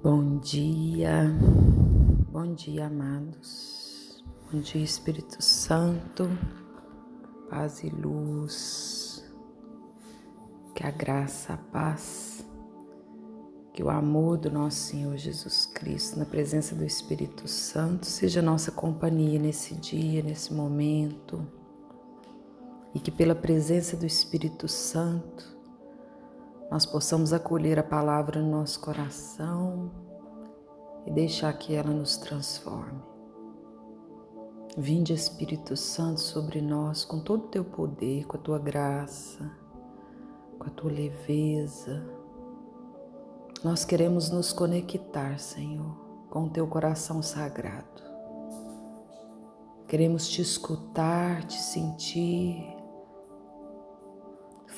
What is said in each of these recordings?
Bom dia, bom dia, amados. Bom dia, Espírito Santo, paz e luz. Que a graça, a paz, que o amor do nosso Senhor Jesus Cristo, na presença do Espírito Santo, seja nossa companhia nesse dia, nesse momento. E que pela presença do Espírito Santo, nós possamos acolher a palavra no nosso coração e deixar que ela nos transforme. Vinde, Espírito Santo, sobre nós com todo o teu poder, com a tua graça, com a tua leveza. Nós queremos nos conectar, Senhor, com o teu coração sagrado. Queremos te escutar, te sentir,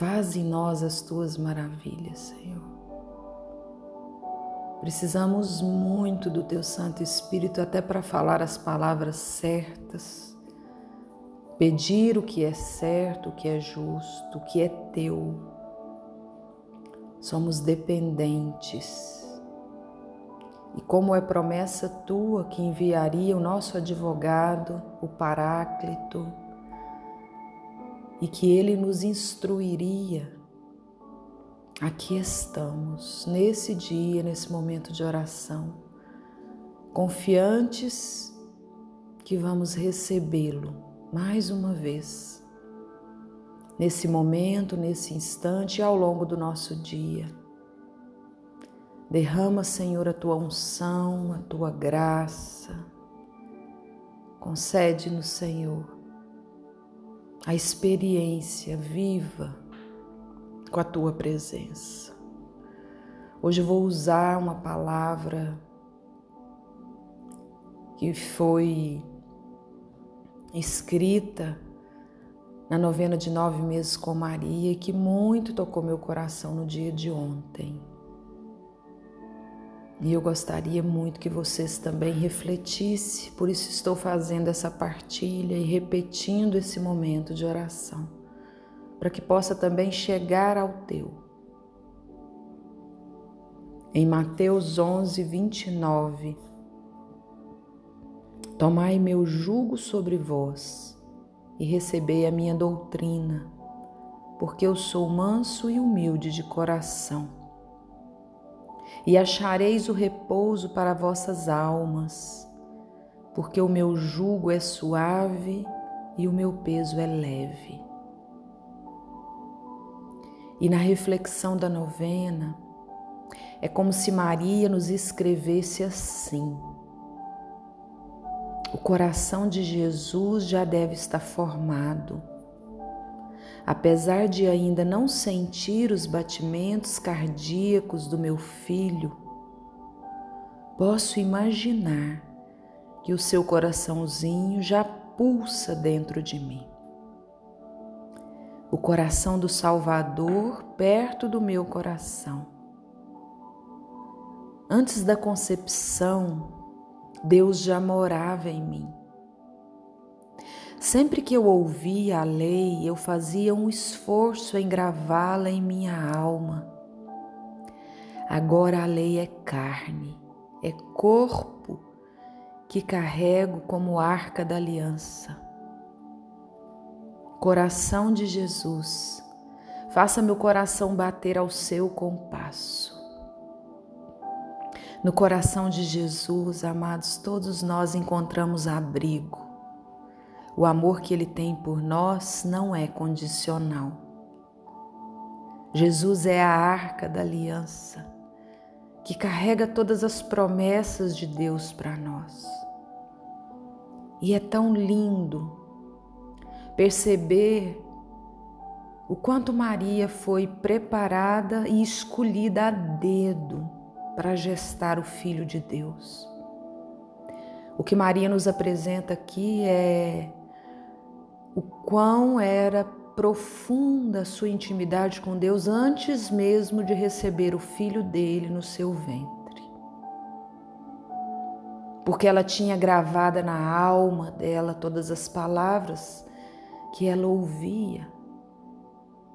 Faz em nós as tuas maravilhas, Senhor. Precisamos muito do teu Santo Espírito até para falar as palavras certas, pedir o que é certo, o que é justo, o que é teu. Somos dependentes. E como é promessa tua que enviaria o nosso advogado, o Paráclito, e que Ele nos instruiria. Aqui estamos, nesse dia, nesse momento de oração, confiantes que vamos recebê-lo mais uma vez, nesse momento, nesse instante e ao longo do nosso dia. Derrama, Senhor, a tua unção, a tua graça. Concede-nos, Senhor, a experiência viva com a tua presença. Hoje eu vou usar uma palavra que foi escrita na novena de nove meses com Maria que muito tocou meu coração no dia de ontem. E eu gostaria muito que vocês também refletissem, por isso estou fazendo essa partilha e repetindo esse momento de oração, para que possa também chegar ao teu. Em Mateus 11, 29, Tomai meu jugo sobre vós e recebei a minha doutrina, porque eu sou manso e humilde de coração e achareis o repouso para vossas almas, porque o meu jugo é suave e o meu peso é leve. E na reflexão da novena, é como se Maria nos escrevesse assim: O coração de Jesus já deve estar formado Apesar de ainda não sentir os batimentos cardíacos do meu filho, posso imaginar que o seu coraçãozinho já pulsa dentro de mim. O coração do Salvador perto do meu coração. Antes da concepção, Deus já morava em mim. Sempre que eu ouvia a lei, eu fazia um esforço em gravá-la em minha alma. Agora a lei é carne, é corpo que carrego como arca da aliança. Coração de Jesus, faça meu coração bater ao seu compasso. No coração de Jesus, amados, todos nós encontramos abrigo o amor que Ele tem por nós não é condicional. Jesus é a arca da aliança que carrega todas as promessas de Deus para nós. E é tão lindo perceber o quanto Maria foi preparada e escolhida a dedo para gestar o Filho de Deus. O que Maria nos apresenta aqui é o quão era profunda a sua intimidade com Deus antes mesmo de receber o filho dele no seu ventre. Porque ela tinha gravada na alma dela todas as palavras que ela ouvia.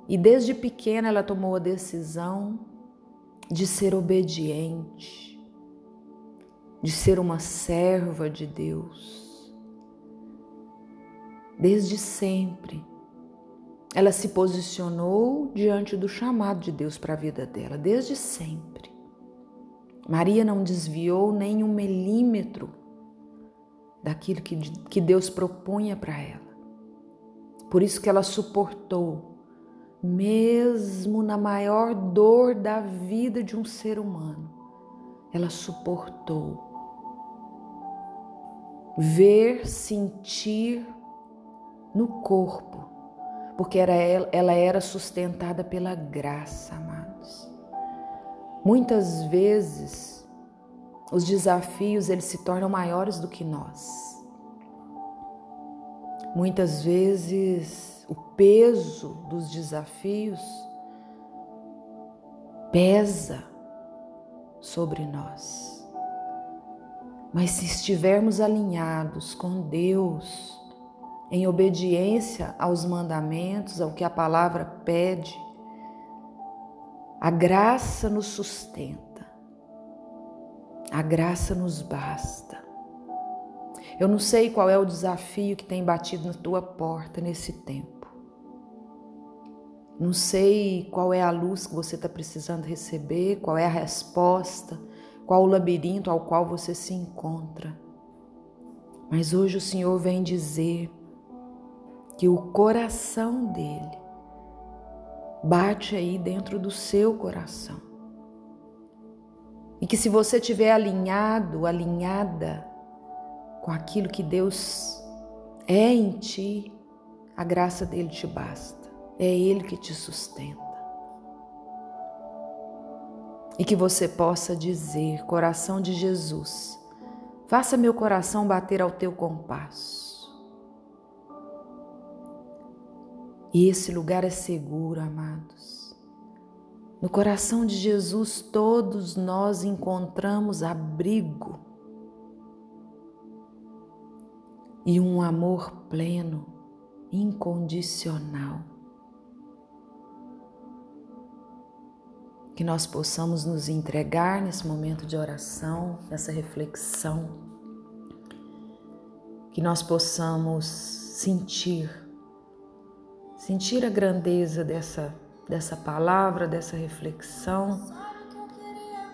E desde pequena ela tomou a decisão de ser obediente, de ser uma serva de Deus. Desde sempre, ela se posicionou diante do chamado de Deus para a vida dela, desde sempre. Maria não desviou nem um milímetro daquilo que, que Deus propunha para ela. Por isso que ela suportou, mesmo na maior dor da vida de um ser humano, ela suportou ver, sentir no corpo, porque era ela, ela era sustentada pela graça, amados. Muitas vezes os desafios eles se tornam maiores do que nós. Muitas vezes o peso dos desafios pesa sobre nós. Mas se estivermos alinhados com Deus, em obediência aos mandamentos, ao que a palavra pede, a graça nos sustenta, a graça nos basta. Eu não sei qual é o desafio que tem batido na tua porta nesse tempo. Não sei qual é a luz que você está precisando receber, qual é a resposta, qual o labirinto ao qual você se encontra. Mas hoje o Senhor vem dizer que o coração dele bate aí dentro do seu coração. E que se você estiver alinhado, alinhada com aquilo que Deus é em ti, a graça dele te basta. É ele que te sustenta. E que você possa dizer, coração de Jesus, faça meu coração bater ao teu compasso. E esse lugar é seguro, amados. No coração de Jesus, todos nós encontramos abrigo e um amor pleno, incondicional. Que nós possamos nos entregar nesse momento de oração, nessa reflexão, que nós possamos sentir sentir a grandeza dessa, dessa palavra, dessa reflexão,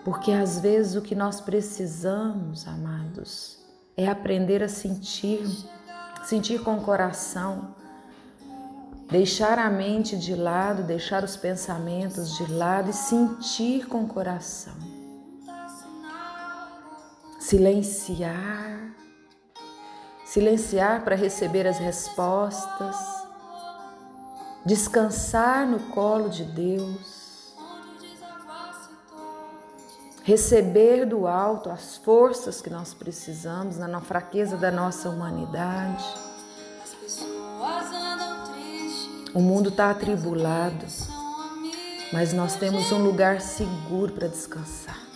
porque às vezes o que nós precisamos, amados, é aprender a sentir, sentir com o coração, deixar a mente de lado, deixar os pensamentos de lado e sentir com o coração. Silenciar, silenciar para receber as respostas descansar no colo de Deus, receber do alto as forças que nós precisamos na fraqueza da nossa humanidade. O mundo está atribulado, mas nós temos um lugar seguro para descansar.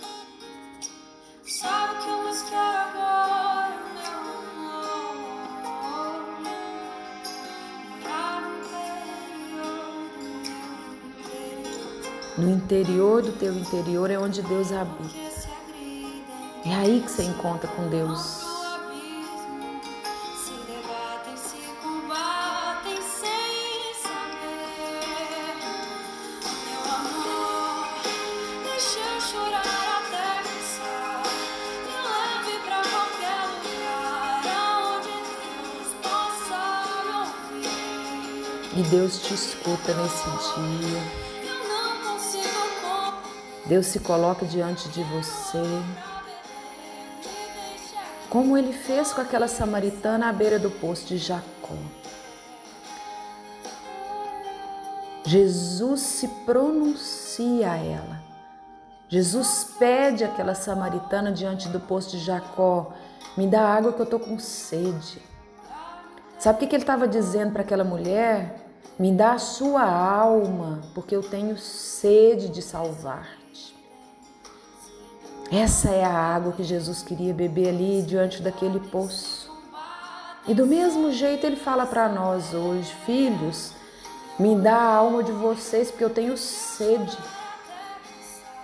No interior do teu interior é onde Deus habita. É aí que você encontra com Deus. E Deus te escuta nesse dia. Deus se coloca diante de você. Como ele fez com aquela samaritana à beira do poço de Jacó. Jesus se pronuncia a ela. Jesus pede àquela samaritana diante do poço de Jacó: Me dá água que eu estou com sede. Sabe o que ele estava dizendo para aquela mulher? Me dá a sua alma, porque eu tenho sede de salvar. Essa é a água que Jesus queria beber ali diante daquele poço. E do mesmo jeito ele fala para nós hoje, filhos, me dá a alma de vocês porque eu tenho sede.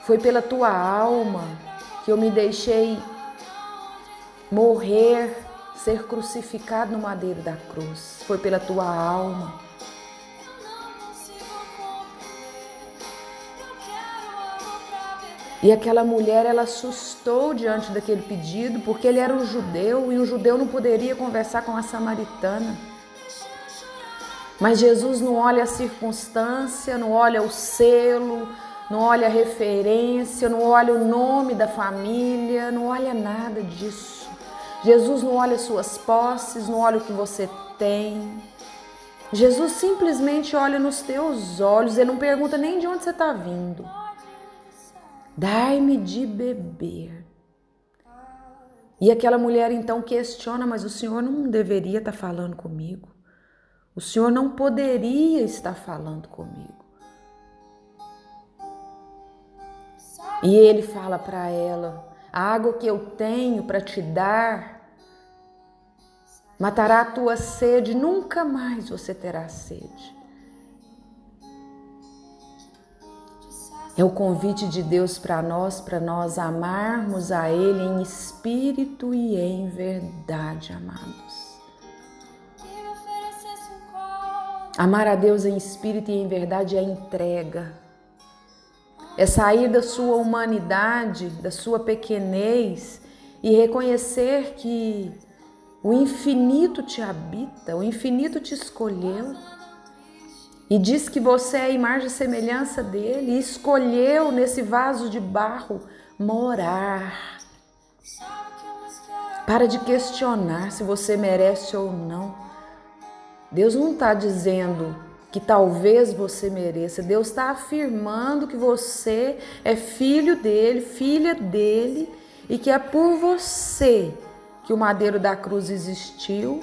Foi pela tua alma que eu me deixei morrer, ser crucificado no madeiro da cruz. Foi pela tua alma. E aquela mulher, ela assustou diante daquele pedido, porque ele era um judeu e um judeu não poderia conversar com a samaritana. Mas Jesus não olha a circunstância, não olha o selo, não olha a referência, não olha o nome da família, não olha nada disso. Jesus não olha suas posses, não olha o que você tem. Jesus simplesmente olha nos teus olhos, ele não pergunta nem de onde você está vindo. Dai-me de beber. E aquela mulher então questiona, mas o Senhor não deveria estar falando comigo. O Senhor não poderia estar falando comigo. E ele fala para ela: a água que eu tenho para te dar matará a tua sede, nunca mais você terá sede. É o convite de Deus para nós, para nós amarmos a Ele em espírito e em verdade, amados. Amar a Deus em espírito e em verdade é entrega. É sair da sua humanidade, da sua pequenez e reconhecer que o infinito te habita, o infinito te escolheu e diz que você é a imagem e semelhança dele e escolheu nesse vaso de barro morar. Para de questionar se você merece ou não. Deus não está dizendo que talvez você mereça. Deus está afirmando que você é filho dele, filha dele, e que é por você que o madeiro da cruz existiu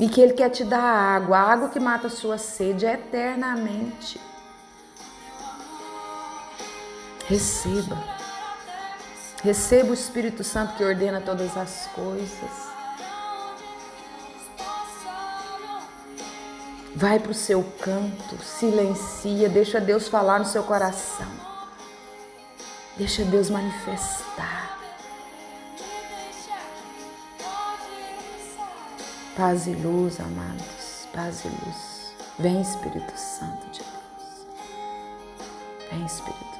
e que Ele quer te dar água, a água que mata a sua sede eternamente. Receba. Receba o Espírito Santo que ordena todas as coisas. Vai para o seu canto, silencia, deixa Deus falar no seu coração. Deixa Deus manifestar. Paz e luz, amados, paz e luz. Vem Espírito Santo de Deus. Vem Espírito